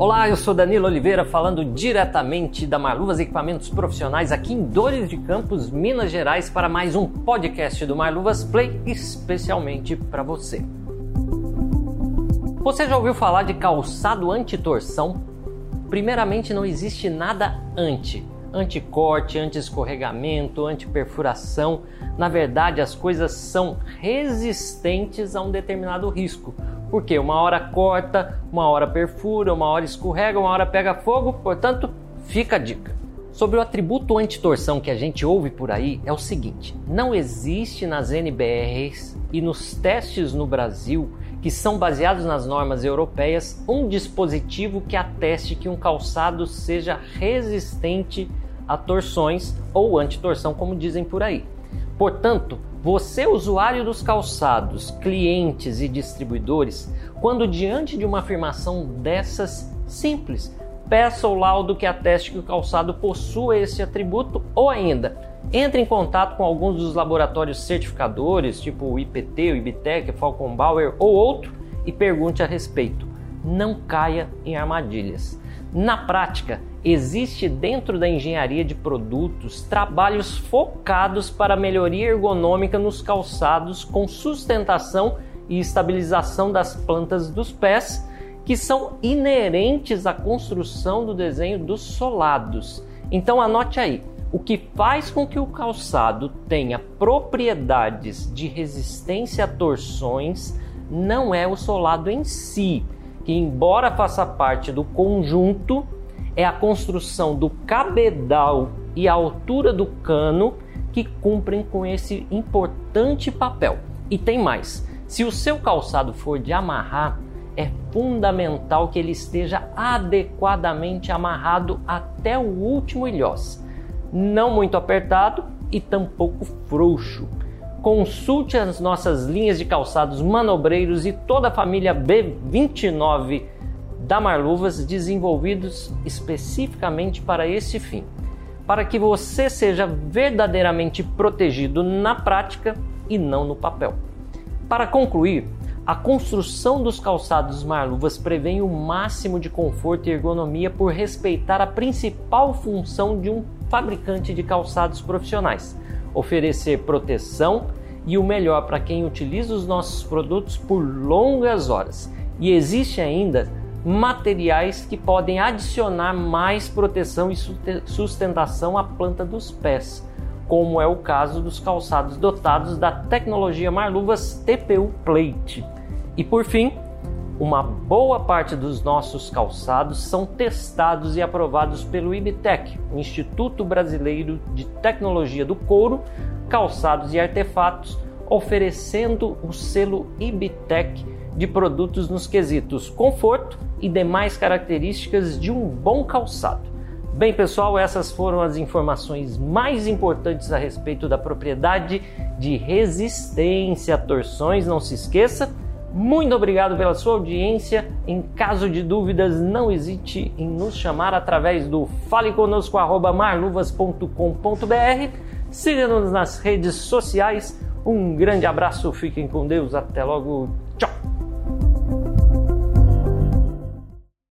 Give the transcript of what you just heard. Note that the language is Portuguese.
Olá, eu sou Danilo Oliveira falando diretamente da Marluvas Equipamentos Profissionais aqui em Dores de Campos, Minas Gerais, para mais um podcast do Marluvas Play especialmente para você. Você já ouviu falar de calçado anti-torção? Primeiramente, não existe nada anti. Anticorte, anti-escorregamento, anti-perfuração. Na verdade, as coisas são resistentes a um determinado risco. Porque uma hora corta, uma hora perfura, uma hora escorrega, uma hora pega fogo, portanto, fica a dica. Sobre o atributo antitorção que a gente ouve por aí é o seguinte: não existe nas NBRs e nos testes no Brasil, que são baseados nas normas europeias, um dispositivo que ateste que um calçado seja resistente a torções ou antitorção, como dizem por aí. Portanto, você, usuário dos calçados, clientes e distribuidores, quando diante de uma afirmação dessas simples, peça o laudo que ateste que o calçado possua esse atributo ou ainda entre em contato com alguns dos laboratórios certificadores, tipo o IPT, o IBTEC, Falcon Bauer ou outro e pergunte a respeito. Não caia em armadilhas. Na prática, existe dentro da engenharia de produtos trabalhos focados para melhoria ergonômica nos calçados com sustentação e estabilização das plantas dos pés, que são inerentes à construção do desenho dos solados. Então anote aí, o que faz com que o calçado tenha propriedades de resistência a torções não é o solado em si, que, embora faça parte do conjunto, é a construção do cabedal e a altura do cano que cumprem com esse importante papel. E tem mais: se o seu calçado for de amarrar, é fundamental que ele esteja adequadamente amarrado até o último ilhós, não muito apertado e tampouco frouxo. Consulte as nossas linhas de calçados manobreiros e toda a família B29 da Marluvas, desenvolvidos especificamente para esse fim, para que você seja verdadeiramente protegido na prática e não no papel. Para concluir, a construção dos calçados Marluvas prevê o máximo de conforto e ergonomia por respeitar a principal função de um fabricante de calçados profissionais oferecer proteção e o melhor para quem utiliza os nossos produtos por longas horas. E existe ainda materiais que podem adicionar mais proteção e sustentação à planta dos pés, como é o caso dos calçados dotados da tecnologia Marluvas TPU Plate. E por fim, uma boa parte dos nossos calçados são testados e aprovados pelo IBTEC, o Instituto Brasileiro de Tecnologia do Couro, Calçados e Artefatos, oferecendo o selo IBTEC de produtos nos quesitos conforto e demais características de um bom calçado. Bem, pessoal, essas foram as informações mais importantes a respeito da propriedade de resistência a torções. Não se esqueça muito obrigado pela sua audiência. Em caso de dúvidas, não hesite em nos chamar através do faleconosco@marluvas.com.br. Siga-nos nas redes sociais. Um grande abraço, fiquem com Deus, até logo.